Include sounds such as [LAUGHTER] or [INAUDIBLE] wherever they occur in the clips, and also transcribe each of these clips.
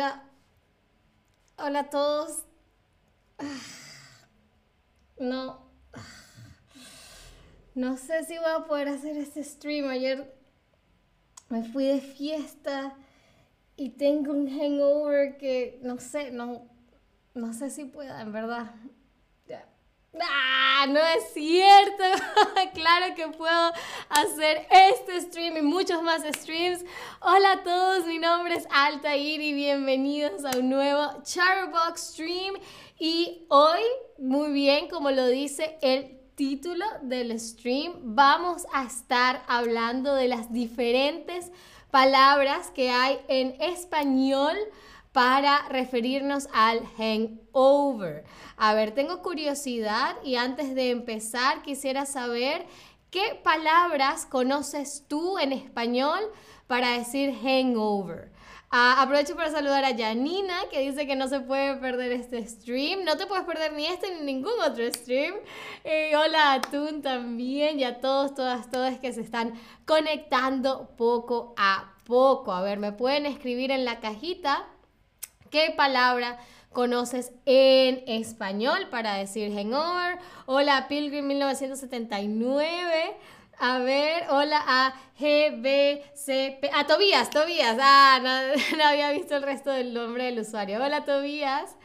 hola. Hola a todos. No. No sé si voy a poder hacer este stream. Ayer me fui de fiesta y tengo un hangover que no sé, no, no sé si pueda, en verdad. ¡Ah! No es cierto. [LAUGHS] claro que puedo hacer este stream y muchos más streams. Hola a todos, mi nombre es Altair y bienvenidos a un nuevo Charbox stream. Y hoy, muy bien, como lo dice el título del stream, vamos a estar hablando de las diferentes palabras que hay en español para referirnos al hangover. A ver, tengo curiosidad y antes de empezar quisiera saber qué palabras conoces tú en español para decir hangover. Ah, aprovecho para saludar a Janina, que dice que no se puede perder este stream. No te puedes perder ni este ni ningún otro stream. Eh, hola a Tun también y a todos, todas, todas que se están conectando poco a poco. A ver, me pueden escribir en la cajita ¿Qué palabra conoces en español para decir hangover? Hola Pilgrim 1979. A ver, hola a GBCP. A Tobías, Tobías. Ah, [LAUGHS] no, había visto el resto del nombre del usuario. Hola Tobías.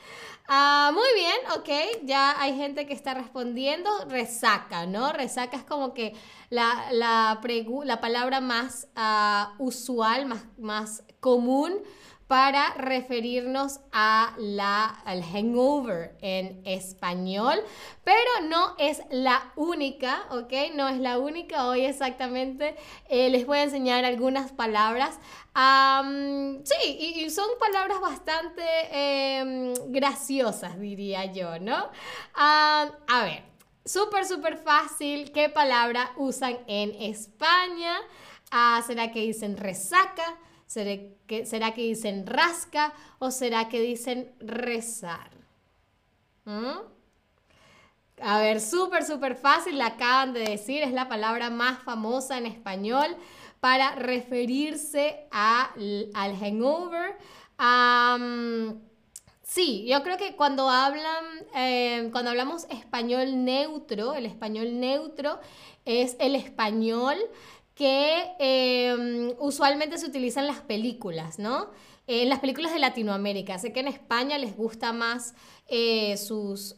Ah, muy bien, ok. Ya hay gente que está respondiendo. Resaca, ¿no? Resaca es como que la, la, la palabra más uh, usual, más, más común para referirnos a la, al hangover en español, pero no es la única, ¿ok? No es la única. Hoy exactamente eh, les voy a enseñar algunas palabras. sí, y, son palabras bastante em, graciosas, diría yo, ¿no? a ver, súper, súper fácil. ¿Qué palabra usan en España? Ah, ¿Será que dicen resaca? ¿Será que, ¿Será que dicen rasca o será que dicen rezar? ¿Mm? A ver, súper, súper fácil, la acaban de decir, es la palabra más famosa en español para referirse a, al hangover. sí, yo creo que cuando hablan, eh, cuando hablamos español neutro, el español neutro es el español que em, usualmente se utilizan en las películas, ¿no? En las películas de Latinoamérica. Sé que en España les gusta más eh, sus,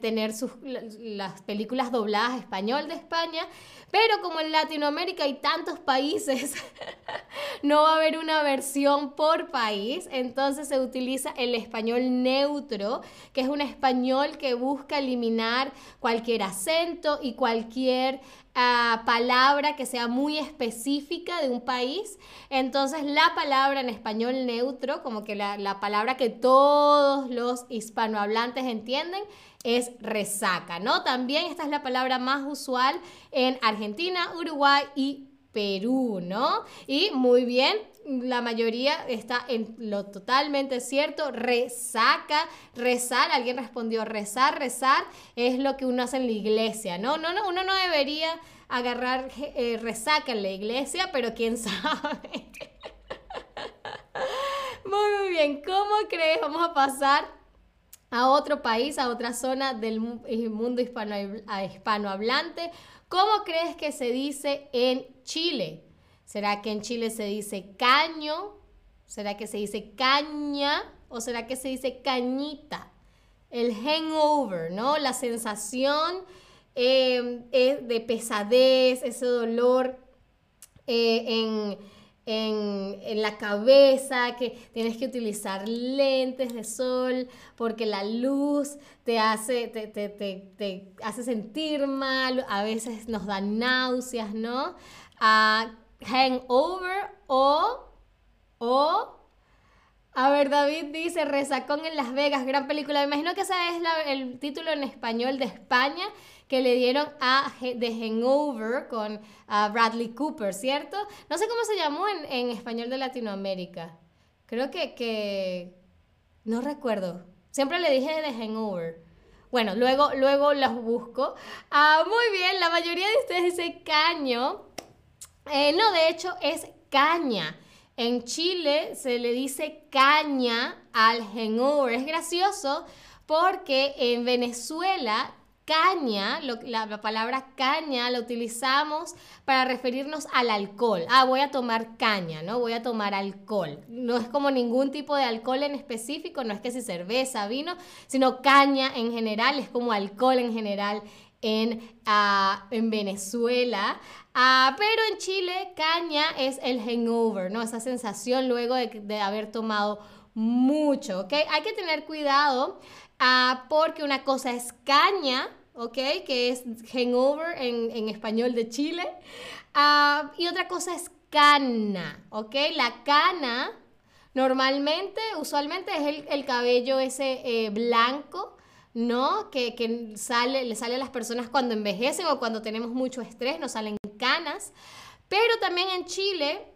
tener sus, las películas dobladas español de España, pero como en Latinoamérica hay tantos países, [LAUGHS] no va a haber una versión por país, entonces se utiliza el español neutro, que es un español que busca eliminar cualquier acento y cualquier palabra que sea muy específica de un país. Entonces la palabra en español neutro, como que la, la palabra que todos los hispanohablantes entienden, es resaca, ¿no? También esta es la palabra más usual en Argentina, Uruguay y Perú, ¿no? Y muy bien, la mayoría está en lo totalmente cierto, resaca, rezar, alguien respondió rezar, rezar es lo que uno hace en la iglesia, ¿no? No, no uno no debería agarrar eh, resaca en la iglesia, pero quién [LAUGHS] sabe. muy, muy bien, ¿cómo crees? Vamos a pasar a otro país, a otra zona del mundo hispano, hispanohablante. ¿Cómo crees que se dice en Chile? ¿Será que en Chile se dice caño? ¿Será que se dice caña? ¿O será que se dice cañita? El hangover, ¿no? La sensación eh, de pesadez, ese dolor eh, en en, la cabeza, que tienes que utilizar lentes de sol porque la luz te hace, te, hace sentir mal, a veces nos da náuseas, ¿no? Uh, hangover o, o a ver, David dice Resacón en Las Vegas, gran película. Me imagino que ese es el título en español de España que le dieron a The Hangover con Bradley Cooper, ¿cierto? No sé cómo se llamó en, español de Latinoamérica. Creo que, que... No recuerdo. Siempre le dije The Hangover. Bueno, luego, luego los busco. Ah, muy bien, la mayoría de ustedes dice caño. Eh, no, de hecho es caña. En Chile se le dice caña al hangover. Es gracioso porque en Venezuela caña, la, palabra caña la utilizamos para referirnos al alcohol. Ah, voy a tomar caña, ¿no? Voy a tomar alcohol. No es como ningún tipo de alcohol en específico, no es que si cerveza, vino, sino caña en general, es como alcohol en general en, ah, en Venezuela. Ah, pero en Chile, caña es el hangover, ¿no? Esa sensación luego de, de haber tomado mucho, ¿ok? Hay que tener cuidado Ah, porque una cosa es caña, ¿ok? Que es hangover en, español de Chile. Ah, y otra cosa es cana, ¿ok? La cana normalmente, usualmente es el, el cabello ese eh, blanco, ¿no? Que, que, sale, le sale a las personas cuando envejecen o cuando tenemos mucho estrés, nos salen canas. Pero también en Chile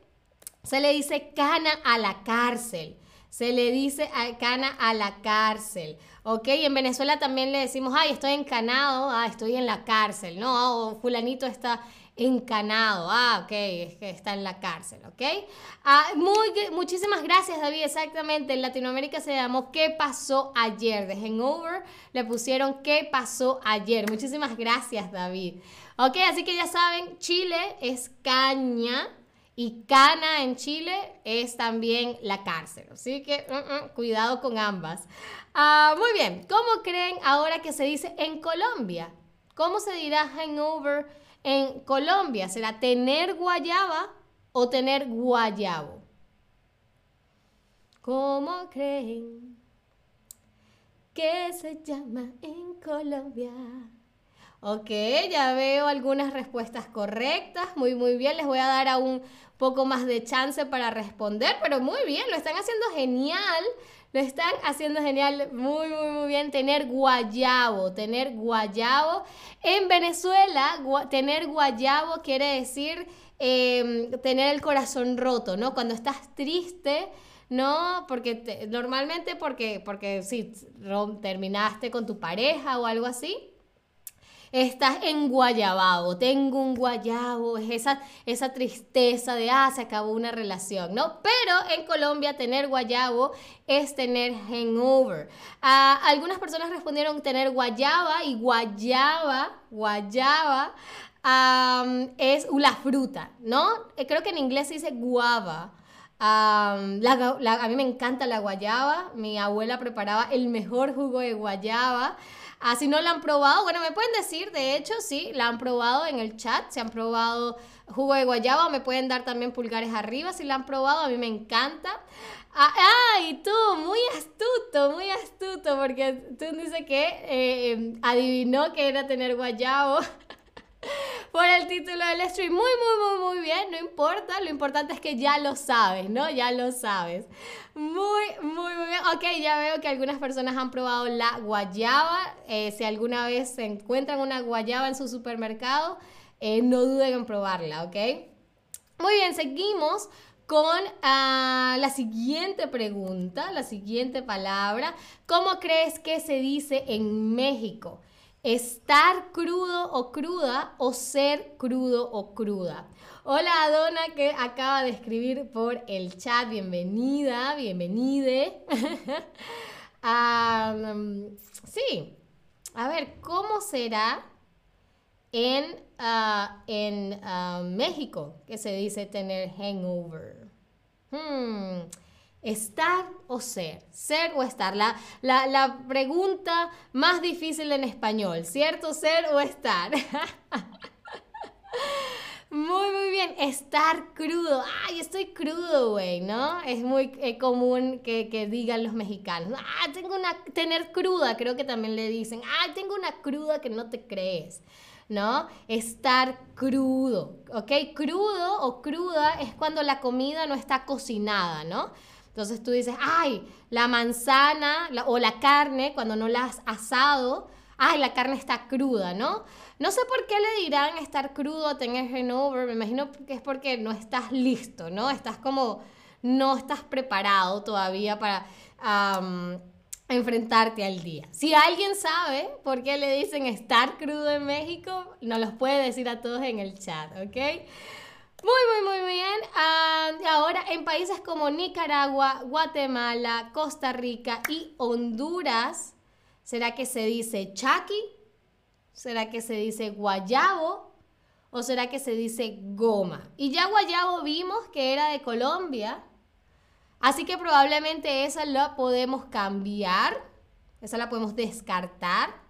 se le dice cana a la cárcel. Se le dice cana a la cárcel. ¿ok? En Venezuela también le decimos, ay, estoy encanado, ah, estoy en la cárcel, ¿no? O fulanito está encanado, ah, ok, es que está en la cárcel, ¿ok? Ah, muy, muchísimas gracias, David, exactamente, en Latinoamérica se llamó ¿Qué pasó ayer? De Hangover le pusieron ¿Qué pasó ayer? Muchísimas gracias, David. Ok, así que ya saben, Chile es caña, y cana en Chile es también la cárcel. Así que mm, mm, cuidado con ambas. Ah, muy bien, ¿cómo creen ahora que se dice en Colombia? ¿Cómo se dirá hangover en Colombia? ¿Será tener guayaba o tener guayabo? ¿Cómo creen que se llama en Colombia? Ok, ya veo algunas respuestas correctas. Muy, muy bien. Les voy a dar a un poco más de chance para responder, pero muy bien, lo están haciendo genial. Lo están haciendo genial, muy, muy, muy bien. Tener guayabo, tener guayabo. En Venezuela, tener guayabo quiere decir em, tener el corazón roto, ¿no? Cuando estás triste, ¿no? Porque normalmente porque, porque sí, terminaste con tu pareja o algo así estás en guayababo, tengo un guayabo, es esa, esa tristeza de, ah, se acabó una relación, ¿no? Pero en Colombia tener guayabo es tener hangover. Ah, algunas personas respondieron tener guayaba y guayaba, guayaba es la fruta, ¿no? Eh, creo que en inglés se dice guava. a mí me encanta la guayaba. Mi abuela preparaba el mejor jugo de guayaba. Ah, si no la han probado, bueno, me pueden decir, de hecho, sí, la han probado en el chat, se han probado jugo de guayaba, me pueden dar también pulgares arriba si la han probado, a mí me encanta. Ah, ah y tú, muy astuto, muy astuto, porque tú dices que eh, adivinó que era tener guayabo. [LAUGHS] por el título del stream. Muy, muy, muy, muy bien, no importa, lo importante es que ya lo sabes, ¿no? Ya lo sabes. Muy, muy, muy bien. Ok, ya veo que algunas personas han probado la guayaba. Eh, si alguna vez se encuentran una guayaba en su supermercado, eh, no duden en probarla, ¿ok? Muy bien, seguimos con ah, la siguiente pregunta, la siguiente palabra. ¿Cómo crees que se dice en México? Estar crudo o cruda o ser crudo o cruda. Hola Donna que acaba de escribir por el chat, bienvenida, bienvenide. [LAUGHS] sí, a ver, ¿cómo será en, ah, en ah, México que se dice tener hangover? Hmm. Estar o ser, ser o estar. La, la, pregunta más difícil en español, ¿cierto? Ser o estar. [LAUGHS] Muy, muy bien. Estar crudo. Ay, estoy crudo, güey, ¿no? Es muy eh, común que, que, digan los mexicanos. Ah, tengo una... Tener cruda, creo que también le dicen. Ah, tengo una cruda que no te crees. ¿no? Estar crudo, ¿ok? Crudo o cruda es cuando la comida no está cocinada, ¿no? Entonces tú dices, ay, la manzana o la carne, cuando no la has asado, ay, la carne está cruda, ¿no? No sé por qué le dirán estar crudo, tener hangover, me imagino que es porque no estás listo, ¿no? Estás como, no estás preparado todavía para enfrentarte al día. Si alguien sabe por qué le dicen estar crudo en México, nos los puede decir a todos en el chat, ¿ok? Muy, muy, muy bien. Ah, ahora, en países como Nicaragua, Guatemala, Costa Rica y Honduras, ¿será que se dice chaki? ¿Será que se dice guayabo? ¿O será que se dice goma? Y ya guayabo vimos que era de Colombia. Así que probablemente esa la podemos cambiar. Esa la podemos descartar.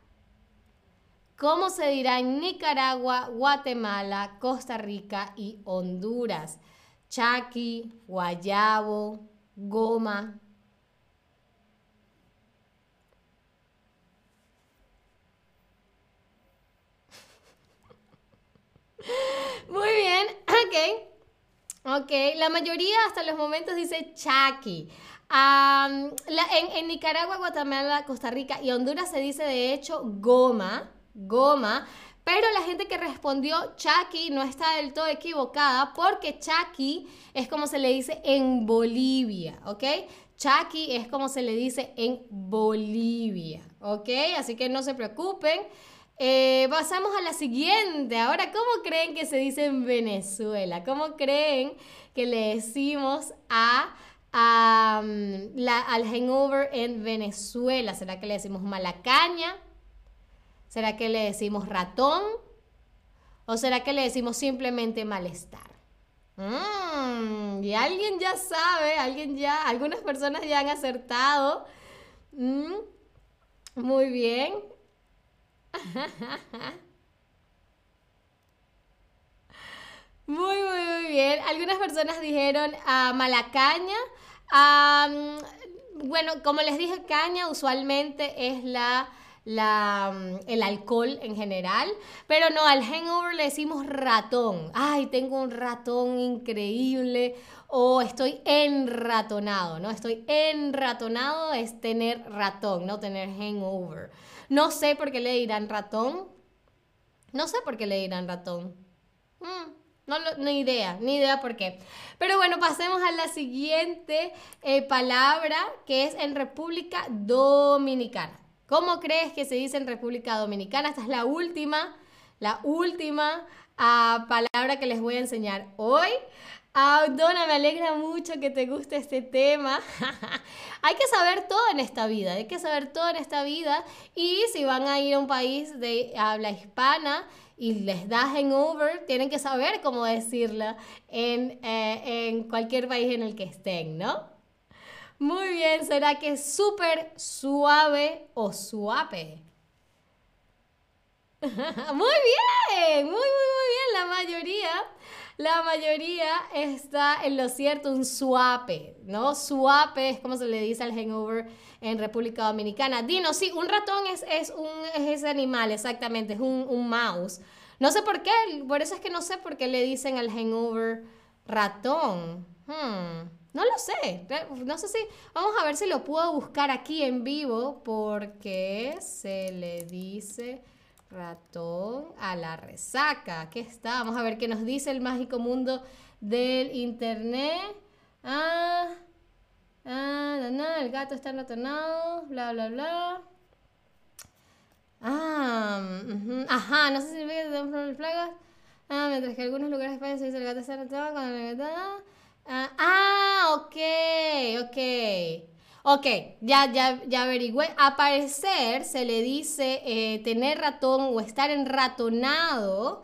¿Cómo se dirá en Nicaragua, Guatemala, Costa Rica y Honduras? Chaki, guayabo, goma. [LAUGHS] Muy bien, ok. Ok, la mayoría hasta los momentos dice chaki. en, Nicaragua, Guatemala, Costa Rica y Honduras se dice de hecho goma, goma, pero la gente que respondió chaki no está del todo equivocada porque chaki es como se le dice en Bolivia, ¿ok? Chaki es como se le dice en Bolivia, ¿ok? Así que no se preocupen. Eh, pasamos a la siguiente. Ahora, ¿cómo creen que se dice en Venezuela? ¿Cómo creen que le decimos a, al hangover en Venezuela? ¿Será que le decimos malacaña? ¿Será que le decimos ratón? ¿O será que le decimos simplemente malestar? Mm, y alguien ya sabe, alguien ya, algunas personas ya han acertado. Mm, muy bien. [LAUGHS] Muy, muy, muy bien. Algunas personas dijeron uh, malacaña. bueno, como les dije, caña usualmente es la, la, el alcohol en general, pero no, al hangover le decimos ratón. Ay, tengo un ratón increíble o estoy enratonado, ¿no? Estoy enratonado es tener ratón, no tener hangover. No sé por qué le dirán ratón. No sé por qué le dirán ratón. Mm, no, ni idea, ni idea por qué. Pero bueno, pasemos a la siguiente eh, palabra que es en República Dominicana. ¿Cómo crees que se dice en República Dominicana? Esta es la última, la última ah, palabra que les voy a enseñar hoy. Ah, Donna, me alegra mucho que te guste este tema. [LAUGHS] hay que saber todo en esta vida, hay que saber todo en esta vida. Y si van a ir a un país de habla hispana y les da hangover, tienen que saber cómo decirla en, eh, en cualquier país en el que estén, ¿no? Muy bien, ¿será que es súper suave o suave? [LAUGHS] muy bien, muy, muy, muy bien, la mayoría la mayoría está en lo cierto, un suape, ¿no? Suape es como se le dice al hangover en República Dominicana. Dino, sí, un ratón es, es, un, ese animal, exactamente, es un, mouse. No sé por qué, por eso es que no sé por qué le dicen al hangover ratón. Hmm, no lo sé, no sé si, vamos a ver si lo puedo buscar aquí en vivo porque se le dice ratón a la resaca. Aquí está. Vamos a ver qué nos dice el mágico mundo del internet. Ah, ah, el gato está ratonado, bla, bla, bla. Ah, ajá, no sé si tenemos las plagas. Ah, mientras que en algunos lugares de España se dice el gato está ratonado cuando el. Ah, ah, ok, ya, ya, ya averigüé. A parecer se le dice eh, tener ratón o estar enratonado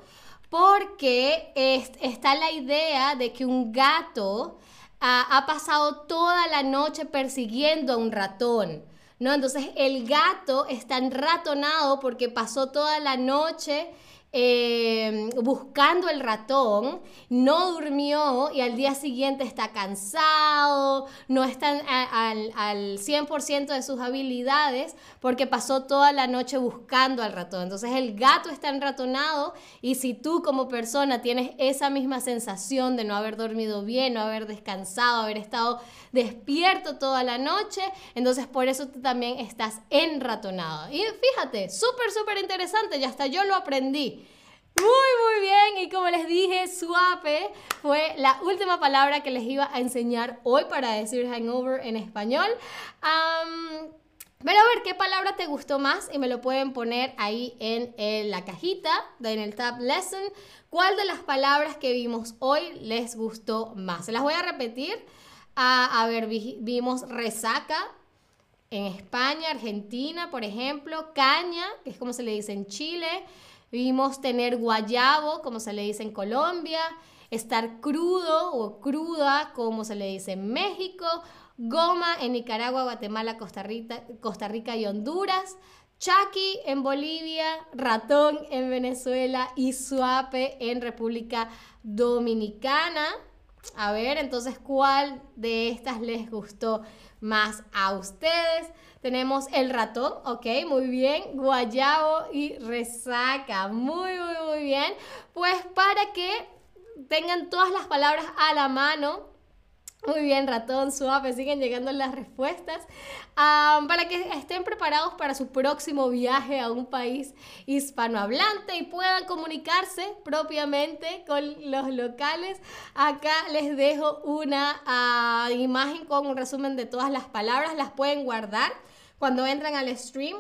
porque está la idea de que un gato ah, ha pasado toda la noche persiguiendo a un ratón. ¿No? Entonces el gato está enratonado porque pasó toda la noche Em, buscando el ratón, no durmió y al día siguiente está cansado, no está al, al 100% de sus habilidades porque pasó toda la noche buscando al ratón. Entonces el gato está enratonado y si tú como persona tienes esa misma sensación de no haber dormido bien, no haber descansado, haber estado despierto toda la noche, entonces por eso tú también estás enratonado. Y fíjate, súper, súper interesante, ya hasta yo lo aprendí. Muy, muy bien. Y como les dije, suape fue la última palabra que les iba a enseñar hoy para decir hangover en español. Pero a ver qué palabra te gustó más y me lo pueden poner ahí en, la cajita, en el tab lesson. ¿Cuál de las palabras que vimos hoy les gustó más? Se las voy a repetir. a ver, vimos resaca en España, Argentina, por ejemplo, caña, que es como se le dice en Chile. Vimos tener guayabo, como se le dice en Colombia. Estar crudo o cruda, como se le dice en México Goma en Nicaragua, Guatemala, Costa Rica, Costa Rica y Honduras. Chaki en Bolivia, ratón en Venezuela y suape en República Dominicana. A ver, entonces, ¿cuál de estas les gustó más a ustedes? Tenemos el ratón, ok, muy bien. Guayabo y resaca, muy, muy, muy bien. Pues para que tengan todas las palabras a la mano, muy bien, ratón, suave, siguen llegando las respuestas. para que estén preparados para su próximo viaje a un país hispanohablante y puedan comunicarse propiamente con los locales. Acá les dejo una ah, imagen con un resumen de todas las palabras. Las pueden guardar cuando entran al stream.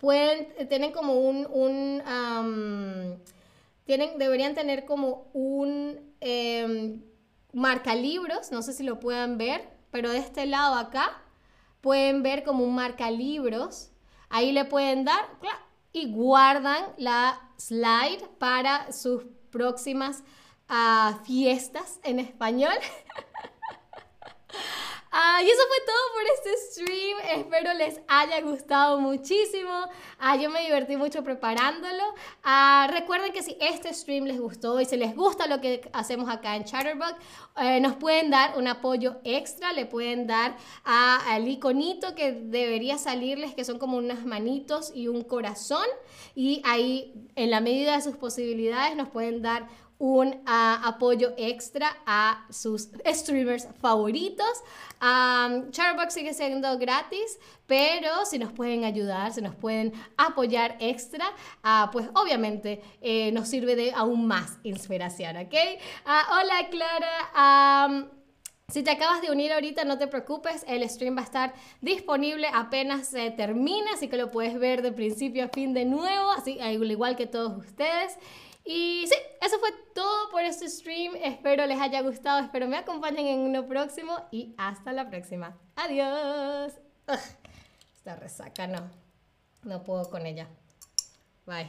Pueden, tienen como un, un tienen, deberían tener como un... Em, marca libros, no sé si lo pueden ver, pero de este lado acá pueden ver como un marca libros. Ahí le pueden dar y guardan la slide para sus próximas ah, fiestas en español. [LAUGHS] Y eso fue todo por este stream. Espero les haya gustado muchísimo. Ah, yo me divertí mucho preparándolo. Ah, recuerden que si este stream les gustó y si les gusta lo que hacemos acá en Chatterbug, eh, nos pueden dar un apoyo extra. Le pueden dar al iconito que debería salirles, que son como unas manitos y un corazón. Y ahí, en la medida de sus posibilidades, nos pueden dar un apoyo extra a sus streamers favoritos. Um, sigue siendo gratis, pero si nos pueden ayudar, si nos pueden apoyar extra, ah, pues obviamente eh, nos sirve de aún más inspiración, ¿ok? Ah, hola Clara. si te acabas de unir ahorita, no te preocupes, el stream va a estar disponible apenas se termine, así que lo puedes ver de principio a fin de nuevo, así al igual que todos ustedes. Y sí, eso fue todo por este stream. Espero les haya gustado, espero me acompañen en uno próximo y hasta la próxima. Adiós. esta resaca no, no puedo con ella. Bye.